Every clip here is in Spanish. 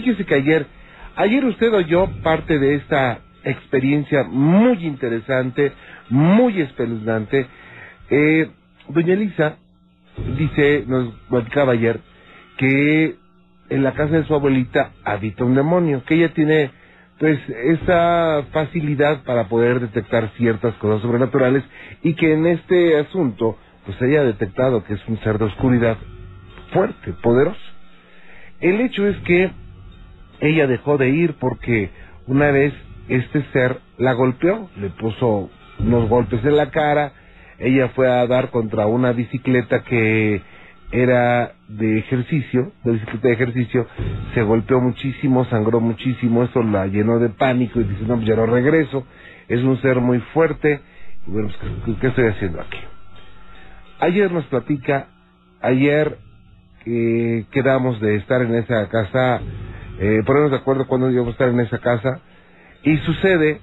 fíjese que ayer, ayer usted oyó parte de esta experiencia muy interesante, muy espeluznante. Eh, doña Elisa dice, nos platicaba ayer, que en la casa de su abuelita habita un demonio, que ella tiene pues esa facilidad para poder detectar ciertas cosas sobrenaturales y que en este asunto pues haya detectado que es un ser de oscuridad fuerte, poderoso. El hecho es que ella dejó de ir porque una vez este ser la golpeó, le puso unos golpes en la cara, ella fue a dar contra una bicicleta que era de ejercicio, de bicicleta de ejercicio, se golpeó muchísimo, sangró muchísimo, eso la llenó de pánico y dice, no, pues ya no regreso, es un ser muy fuerte, y bueno, pues, ¿qué estoy haciendo aquí? Ayer nos platica, ayer eh, quedamos de estar en esa casa, eh, ponernos de acuerdo cuando íbamos a estar en esa casa, y sucede,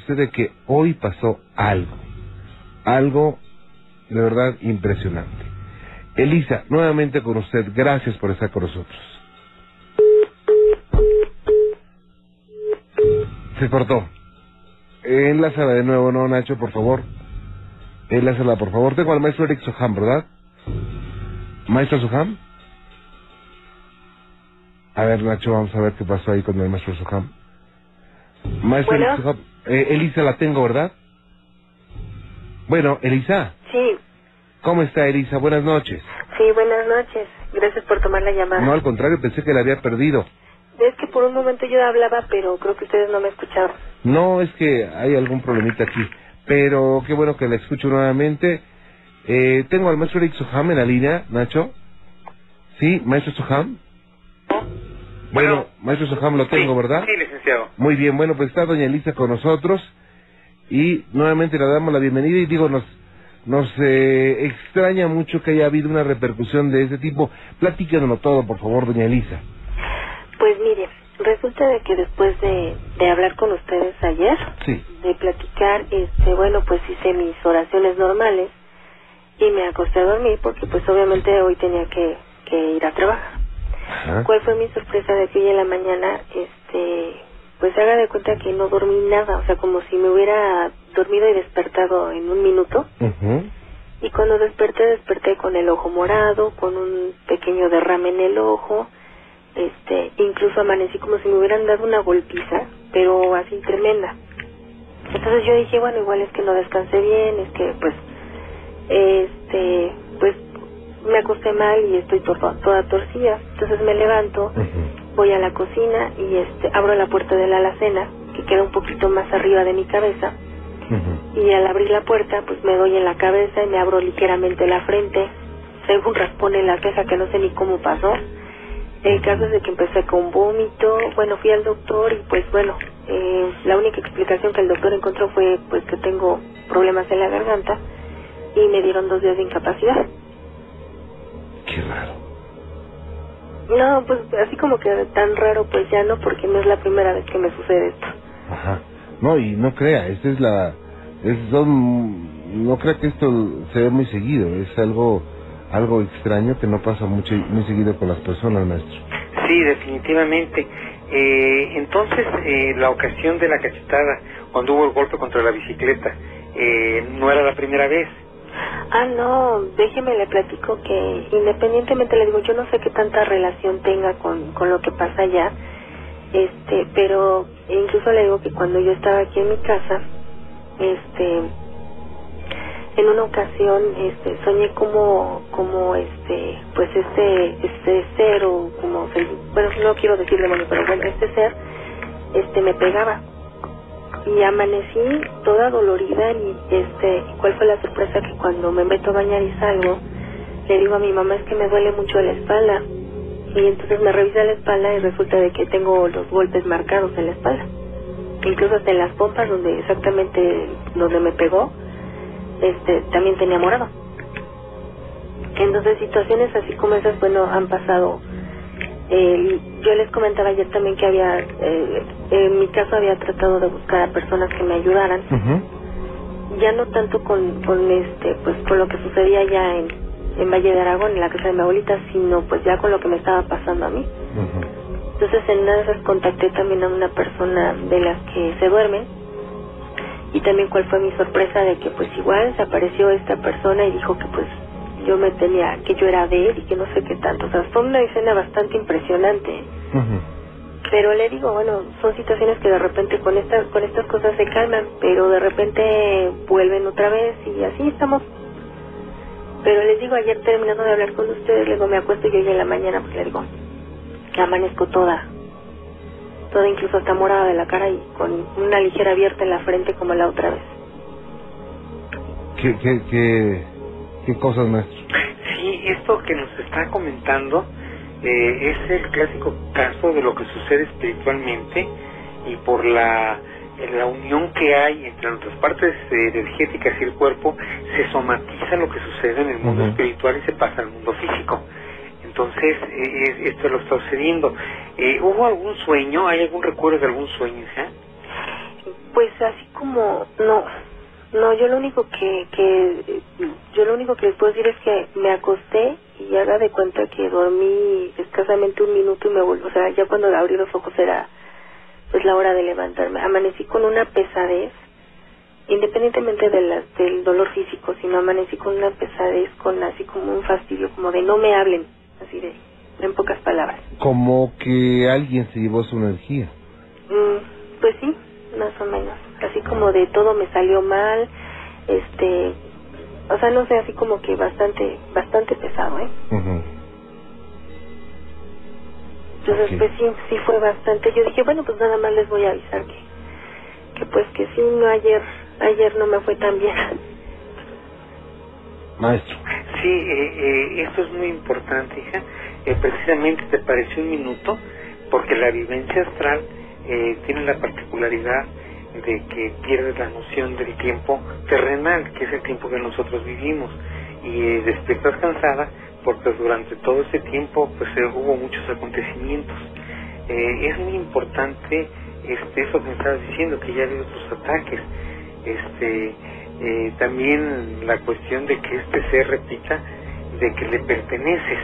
sucede que hoy pasó algo, algo de verdad impresionante. Elisa, nuevamente con usted, gracias por estar con nosotros. Se cortó. Enlázala de nuevo, ¿no, Nacho, por favor? Enlázala, por favor. Tengo al maestro Eric Soham, ¿verdad? ¿Maestro Soham? A ver, Nacho, vamos a ver qué pasó ahí con el maestro Soham. Maestro Bueno. Soham. Eh, Elisa la tengo, ¿verdad? Bueno, Elisa. Sí, ¿Cómo está, Elisa? Buenas noches. sí, buenas noches. Gracias por tomar la llamada. No, al contrario, pensé que la había perdido. Es que por un momento yo hablaba, pero creo que ustedes no me escucharon. No, es que hay algún problemita aquí. Pero qué bueno que la escucho nuevamente. Eh, tengo al maestro Eric Soham en la línea, Nacho. ¿Sí, maestro Soham? Bueno, Bueno. maestro Soham lo tengo, Sí, ¿verdad? Sí, licenciado. Muy bien, bueno, pues está doña Elisa con nosotros. Y nuevamente le damos la bienvenida y digo, nos, nos eh, extraña mucho que haya habido una repercusión de ese tipo. Platícanos todo, por favor, doña Elisa. Pues mire, resulta de que después de, de hablar con ustedes ayer, Sí. de platicar, este, bueno, pues hice mis oraciones normales y me acosté a dormir porque pues obviamente hoy tenía que, que ir a trabajar. Ajá. ¿Cuál fue mi sorpresa de que hoy en la mañana, este, pues haga de cuenta que no dormí nada, o sea, como si me hubiera dormido y despertado en un minuto. Ujú. Y cuando desperté, desperté con el ojo morado, con un pequeño derrame en el ojo, este, incluso amanecí como si me hubieran dado una golpiza, pero así tremenda. Entonces yo dije, bueno, igual es que no descansé bien, es que pues, este, pues me acosté mal y estoy toda, toda torcida. Entonces me levanto, voy a la cocina y este, abro la puerta de la alacena, que queda un poquito más arriba de mi cabeza, y al abrir la puerta pues me doy en la cabeza y me abro ligeramente la frente tengo un raspón en la ceja que no sé ni cómo pasó. El caso es de que empecé con vómito. Bueno fui al doctor y pues bueno eh, la única explicación que el doctor encontró fue pues que tengo problemas en la garganta y me dieron dos días de incapacidad Qué raro. no pues así como que tan raro pues ya no porque no es la primera vez que me sucede esto Ajá. No, y no crea, esta es la... Es, son, no crea que esto se ve muy seguido, es algo algo extraño que no pasa mucho muy seguido con las personas, maestro. Sí, definitivamente. Eh, entonces, eh, la ocasión de la cachetada, cuando hubo el golpe contra la bicicleta, eh, no era la primera vez. Ah, no, déjeme le platico que independientemente le digo, yo no sé qué tanta relación tenga con, con lo que pasa allá, este, pero incluso le digo que cuando yo estaba aquí en mi casa, este, en una ocasión, este, soñé como, como este, pues este, este ser o como, bueno, no quiero decir demonio, pero bueno, este ser, este, me pegaba y amanecí toda dolorida y este cuál fue la sorpresa que cuando me meto a bañar y salgo le digo a mi mamá es que me duele mucho la espalda y entonces me revisa la espalda y resulta de que tengo los golpes marcados en la espalda. Incluso hasta en las pompas donde exactamente donde me pegó este también tenía morado. Entonces situaciones así como esas bueno han pasado eh, yo les comentaba ayer también que había, eh, en mi caso había tratado de buscar a personas que me ayudaran, ya no tanto con, con este, pues con lo que sucedía ya en, en Valle de Aragón, en la casa de mi abuelita, sino pues ya con lo que me estaba pasando a mí. Entonces Entonces en una de esas contacté también a una persona de las que se duermen y también cuál fue mi sorpresa de que pues igual se apareció esta persona y dijo que pues yo me tenía, que yo era de él y que no sé qué tanto. O sea, fue una escena bastante impresionante. Pero le digo, bueno, son situaciones que de repente con estas, con estas cosas se calman, pero de repente vuelven otra vez y así estamos. Pero les digo, ayer terminando de hablar con ustedes, luego me acuesto yo ya en la mañana, porque le digo, amanezco toda, toda incluso hasta morada de la cara y con una ligera abierta en la frente como la otra vez. ¿Qué, qué, qué, qué cosas, maestro? Sí, esto que nos está comentando eh, es el clásico caso de lo que sucede espiritualmente y por la, la unión que hay entre nuestras partes eh, energéticas y el cuerpo, se somatiza lo que sucede en el mundo espiritual y se pasa al mundo físico. Entonces, eh, esto lo está sucediendo. Eh, ¿Hubo algún sueño? ¿Hay algún recuerdo de algún sueño? Pues así como, no, no, yo lo único que, que, yo lo único que les puedo decir es que me acosté y haga de cuenta que dormí escasamente un minuto y me volví, o sea, ya cuando abrí los ojos era pues la hora de levantarme. Amanecí con una pesadez, independientemente de la, del dolor físico, sino amanecí con una pesadez, con así como un fastidio, como de no me hablen, así de, en pocas palabras. Como que alguien se llevó su energía. Mm, pues sí, más o menos. Así como de todo me salió mal, este, o sea, no sé, así como que bastante, bastante pesado, ¿eh? Entonces, pues sí, sí fue bastante. Yo dije, bueno, pues nada más les voy a avisar que, que pues que sí, no ayer, ayer no me fue tan bien. Maestro. Sí, eh, eh, esto es muy importante, hija. Eh, precisamente te pareció un minuto, porque la vivencia astral eh, tiene la particularidad de que pierdes la noción del tiempo terrenal, que es el tiempo que nosotros vivimos, y eh, despiertas cansada porque durante todo ese tiempo pues eh, hubo muchos acontecimientos. Eh, es muy importante este eso que me estabas diciendo, que ya habido otros ataques. Este, eh, también la cuestión de que este ser repita de que le perteneces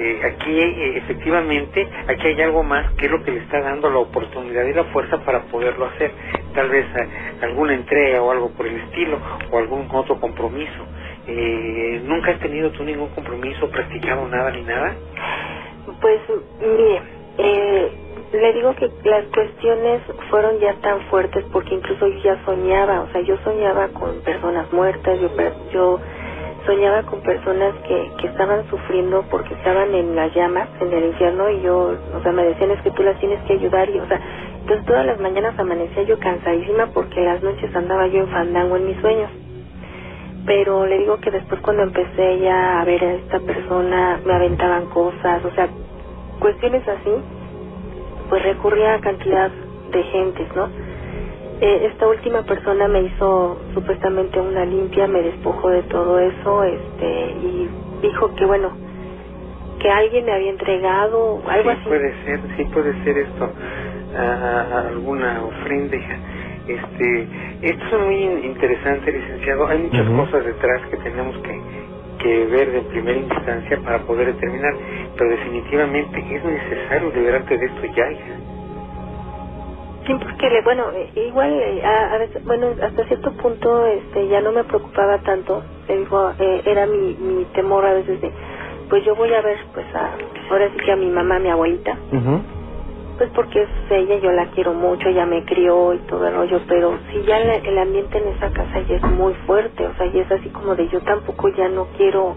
eh, aquí eh, efectivamente, aquí hay algo más que es lo que le está dando la oportunidad y la fuerza para poderlo hacer. Tal vez eh, alguna entrega o algo por el estilo, o algún otro compromiso. Eh, ¿Nunca has tenido tú ningún compromiso, practicado nada ni nada? Pues, mire, eh, le digo que las cuestiones fueron ya tan fuertes porque incluso yo ya soñaba, o sea, yo soñaba con personas muertas, yo, yo soñaba con personas que, que estaban sufriendo porque estaban en las llamas, en el infierno, y yo, o sea, me decían es que tú las tienes que ayudar, y, o sea, entonces todas las mañanas amanecía yo cansadísima porque las noches andaba yo en fandango en mis sueños. Pero le digo que después cuando empecé ya a ver a esta persona, me aventaban cosas, o sea, cuestiones así, pues recurría a cantidad de gentes, ¿no? Eh, esta última persona me hizo supuestamente una limpia, me despojó de todo eso, este, y dijo que bueno, que alguien me había entregado algo sí, así. puede ser, sí puede ser esto, a, alguna ofrenda. Este, esto es muy interesante, licenciado. Hay muchas cosas detrás que tenemos que, que ver de primera instancia para poder determinar, pero definitivamente es necesario liberarte de esto ya. hija. Sí, porque le, bueno, eh, igual eh, a, a veces, bueno, hasta cierto punto este ya no me preocupaba tanto, digo, eh, era mi, mi temor a veces de, pues yo voy a ver, pues a, ahora sí que a mi mamá, a mi abuelita, pues porque es ella, yo la quiero mucho, ella me crió y todo el rollo, pero si ya la- el ambiente en esa casa ya es muy fuerte, o sea, ya es así como de yo tampoco ya no quiero,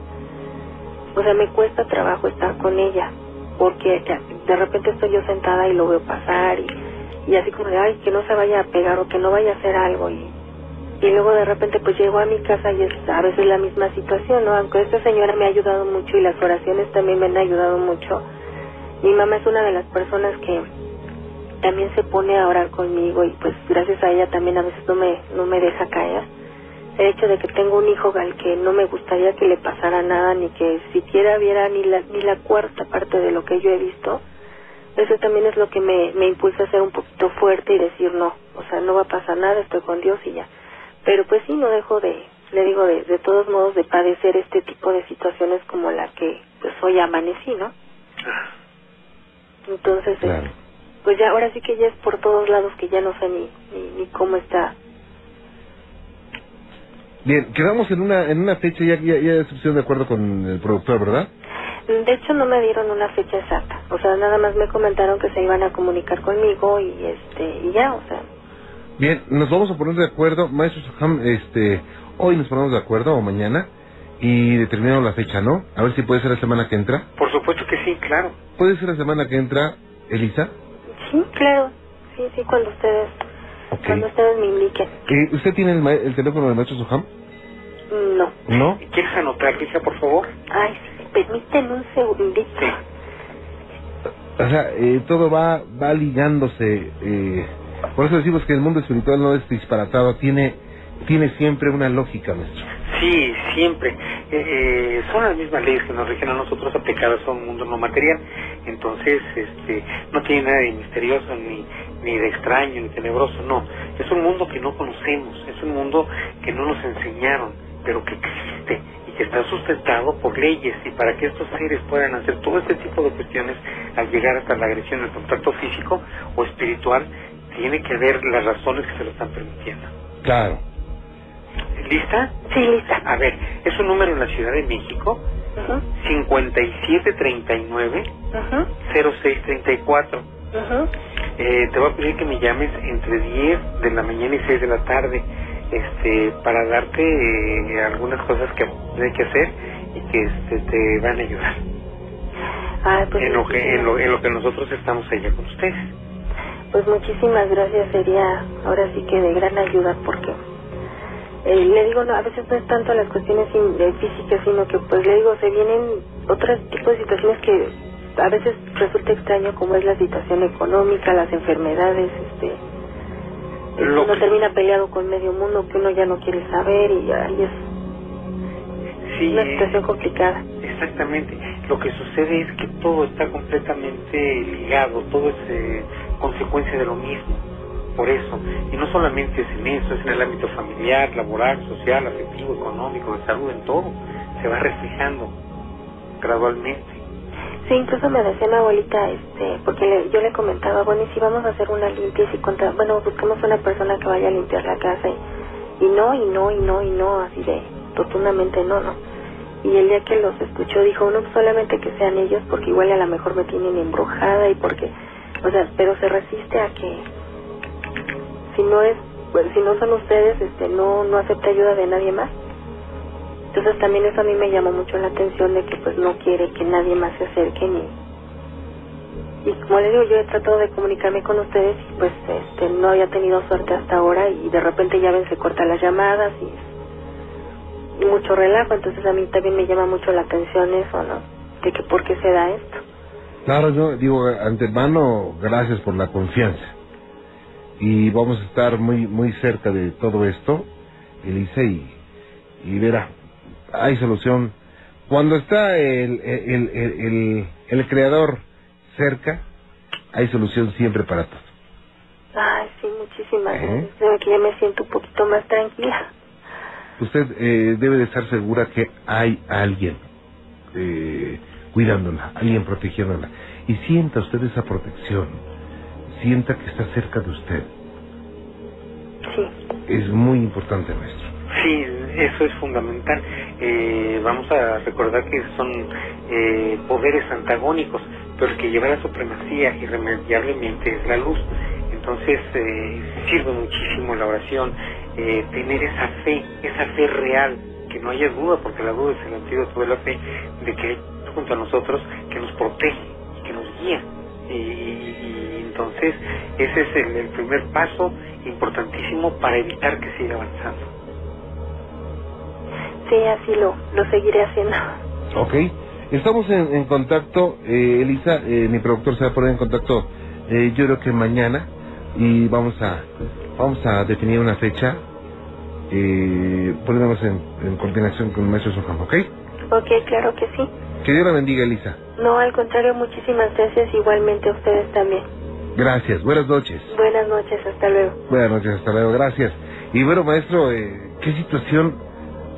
o sea, me cuesta trabajo estar con ella, porque de- de repente estoy yo sentada y lo veo pasar y, y así como de, ay, que no se vaya a pegar o que no vaya a hacer algo y, y luego de repente pues llego a mi casa y es a veces la misma situación, ¿no? Aunque esta señora me ha ayudado mucho y las oraciones también me han ayudado mucho, mi mamá es una de las personas que también se pone a orar conmigo y pues gracias a ella también a veces no me no me deja caer. El hecho de que tengo un hijo al que no me gustaría que le pasara nada ni que siquiera viera ni la ni la cuarta parte de lo que yo he visto eso también es lo que me, me impulsa a ser un poquito fuerte y decir no o sea no va a pasar nada estoy con Dios y ya pero pues sí no dejo de le digo de, de todos modos de padecer este tipo de situaciones como la que pues hoy amanecí no Entonces, eh, Claro. pues ya ahora sí que ya es por todos lados que ya no sé ni, ni, ni cómo está. Bien, quedamos en una en una fecha, ya, ya, ya de acuerdo con el productor, ¿verdad? De hecho, no me dieron una fecha exacta. O sea, nada más me comentaron que se iban a comunicar conmigo y este y ya, o sea. Bien, nos vamos a poner de acuerdo, maestro Soham, este, hoy nos ponemos de acuerdo o mañana y determinamos la fecha, ¿no? A ver si puede ser la semana que entra. Por supuesto que sí, claro. ¿Puede ser la semana que entra, Elisa? Sí, claro. Sí, sí, cuando ustedes cuando ustedes me indiquen. Eh, ¿Usted tiene el, ma- el teléfono del maestro Soham? No. ¿No? ¿Quieres anotar, hija, por favor? Ay, sí, permíteme un segundito. O sea, eh, todo va, va ligándose. Eh, por eso decimos que el mundo espiritual no es disparatado, tiene, tiene siempre una lógica, maestro. Sí, siempre. Eh, eh, son las mismas leyes que nos rigen a nosotros aplicadas a un mundo no material. Entonces, este, no tiene nada de misterioso, ni, ni de extraño, ni tenebroso, no. Es un mundo que no conocemos, es un mundo que no nos enseñaron, pero que existe está sustentado por leyes. Y para que estos seres puedan hacer todo este tipo de cuestiones al llegar hasta la agresión, el contacto físico o espiritual, tiene que haber las razones que se lo están permitiendo. Claro. ¿Lista? Sí, lista. A ver, es un número en la Ciudad de México, Ujú, 5739 ujú, 0634. ujú. Eh, te voy a pedir que me llames entre 10 de la mañana y 6 de la tarde este, para darte eh, algunas cosas que hay que hacer y que este, te van a ayudar Ay, pues, en, lo que, en, lo, en lo que nosotros estamos allá con ustedes. pues muchísimas gracias, sería ahora sí que de gran ayuda porque eh, le digo, no, a veces no es tanto las cuestiones de físicas, sino que pues le digo, se vienen otros tipos de situaciones que a veces resulta extraño como es la situación económica, las enfermedades, este eh, Lo uno que- termina peleado con medio mundo que uno ya no quiere saber y ahí es Sí, una situación complicada. Exactamente. Lo que sucede es que todo está completamente ligado, todo es eh, consecuencia de lo mismo. Por eso, y no solamente es en eso, es en el ámbito familiar, laboral, social, afectivo, económico, de salud, en todo. Se va reflejando gradualmente. Sí, incluso me decía mi abuelita, este, porque le- yo le comentaba, bueno, y si vamos a hacer una limpia, y si contra, bueno, buscamos una persona que vaya a limpiar la casa, y, y no, y no, y no, y no, así de rotundamente no, no. Y el día que los escuchó dijo, no, solamente que sean ellos, porque igual a lo mejor me tienen embrujada, y porque, o sea, pero se resiste a que, si no es, pues, si no son ustedes, este, no, no acepta ayuda de nadie más. Entonces también eso a mí me llamó mucho la atención de que pues no quiere que nadie más se acerque ni... Y como le digo, yo he tratado de comunicarme con ustedes y pues este, no había tenido suerte hasta ahora y de repente ya ven se cortan las llamadas y, mucho relajo, entonces a mí también me llama mucho la atención eso, ¿no? De que por qué se da esto. Claro, yo digo, antemano, gracias por la confianza. Y vamos a estar muy muy cerca de todo esto, Elisa, y, y verá, hay solución. Cuando está el, el, el, el, el creador cerca, hay solución siempre para todo. Ay, sí, muchísimas Ajá. gracias. Creo que ya me siento un poquito más tranquila. Usted eh, debe de estar segura que hay alguien eh, cuidándola, alguien protegiéndola. Y sienta usted esa protección, sienta que está cerca de usted. Sí, Es muy importante, maestro. Sí, eso es fundamental. Eh, vamos a recordar que son eh, poderes antagónicos, pero el que lleva la supremacía irremediablemente es la luz. Entonces eh, sirve muchísimo la oración, eh, tener esa fe, esa fe real, que no haya duda, porque la duda es el antídoto de la fe, de que junto a nosotros que nos protege y que nos guía. Y, y- entonces ese es el primer paso importantísimo para evitar que siga avanzando. Sí, así lo, lo seguiré haciendo. Ok. Estamos en, en contacto, eh, Elisa, eh, mi productor se va a poner en contacto, eh, yo creo que mañana, y vamos a vamos a definir una fecha, eh, poniéndonos en, en coordinación con el maestro Soham, ¿ok? Ok, claro que sí. Que Dios la bendiga, Elisa. No, al contrario, muchísimas gracias. Igualmente a ustedes también. Gracias, buenas noches. Buenas noches, hasta luego. Buenas noches, hasta luego, gracias. Y bueno, maestro, eh, ¿qué situación?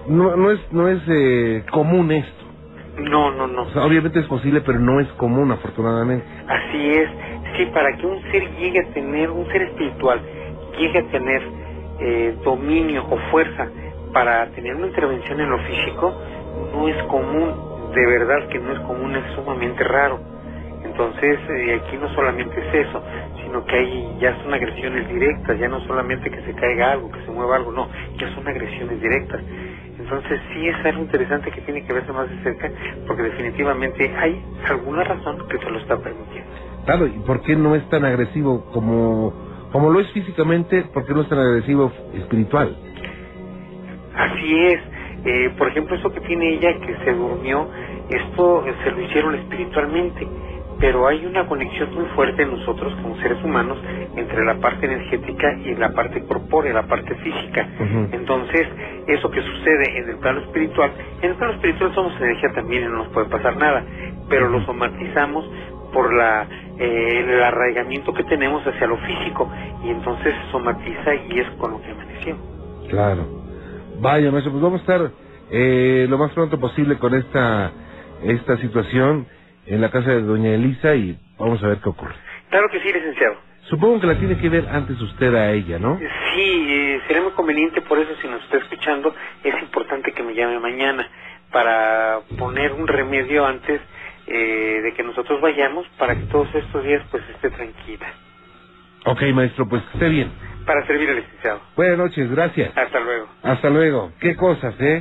No, no es, no es eh, común esto. No, no, no. O sea, obviamente es posible, pero no es común, afortunadamente. Así es. Sí, para que un ser llegue a tener, un ser espiritual, llegue a tener eh, dominio o fuerza para tener una intervención en lo físico, no es común. De verdad que no es común, es sumamente raro. Entonces, eh, aquí no solamente es eso, sino que hay ya son agresiones directas, ya no solamente que se caiga algo, que se mueva algo, no, ya son agresiones directas. Entonces, sí es algo interesante que tiene que verse más de cerca, porque definitivamente hay alguna razón que se lo está permitiendo. Claro, ¿y por qué no es tan agresivo como, como lo es físicamente? ¿Por qué no es tan agresivo espiritual? Así es. Eh, por ejemplo, eso que tiene ella que se durmió, esto se lo hicieron espiritualmente, pero hay una conexión muy fuerte en nosotros como seres humanos entre la parte energética y la parte corpórea, la parte física. Entonces, eso que sucede en el plano espiritual, en el plano espiritual somos energía también y no nos puede pasar nada, pero lo somatizamos por la eh, el arraigamiento que tenemos hacia lo físico y entonces se somatiza y es con lo que amaneció. Claro. Vaya, maestro, pues vamos a estar eh, lo más pronto posible con esta, esta situación en la casa de doña Elisa y vamos a ver qué ocurre. Claro que sí, licenciado. Supongo que la tiene que ver antes usted a ella, ¿no? Sí, eh, sería muy conveniente, por eso si nos está escuchando, es importante que me llame mañana para poner un remedio antes eh, de que nosotros vayamos para que todos estos días pues esté tranquila. Ok, maestro, pues esté bien. Para servir al licenciado. Buenas noches, gracias. Hasta luego. Hasta luego. ¿Qué cosas, eh?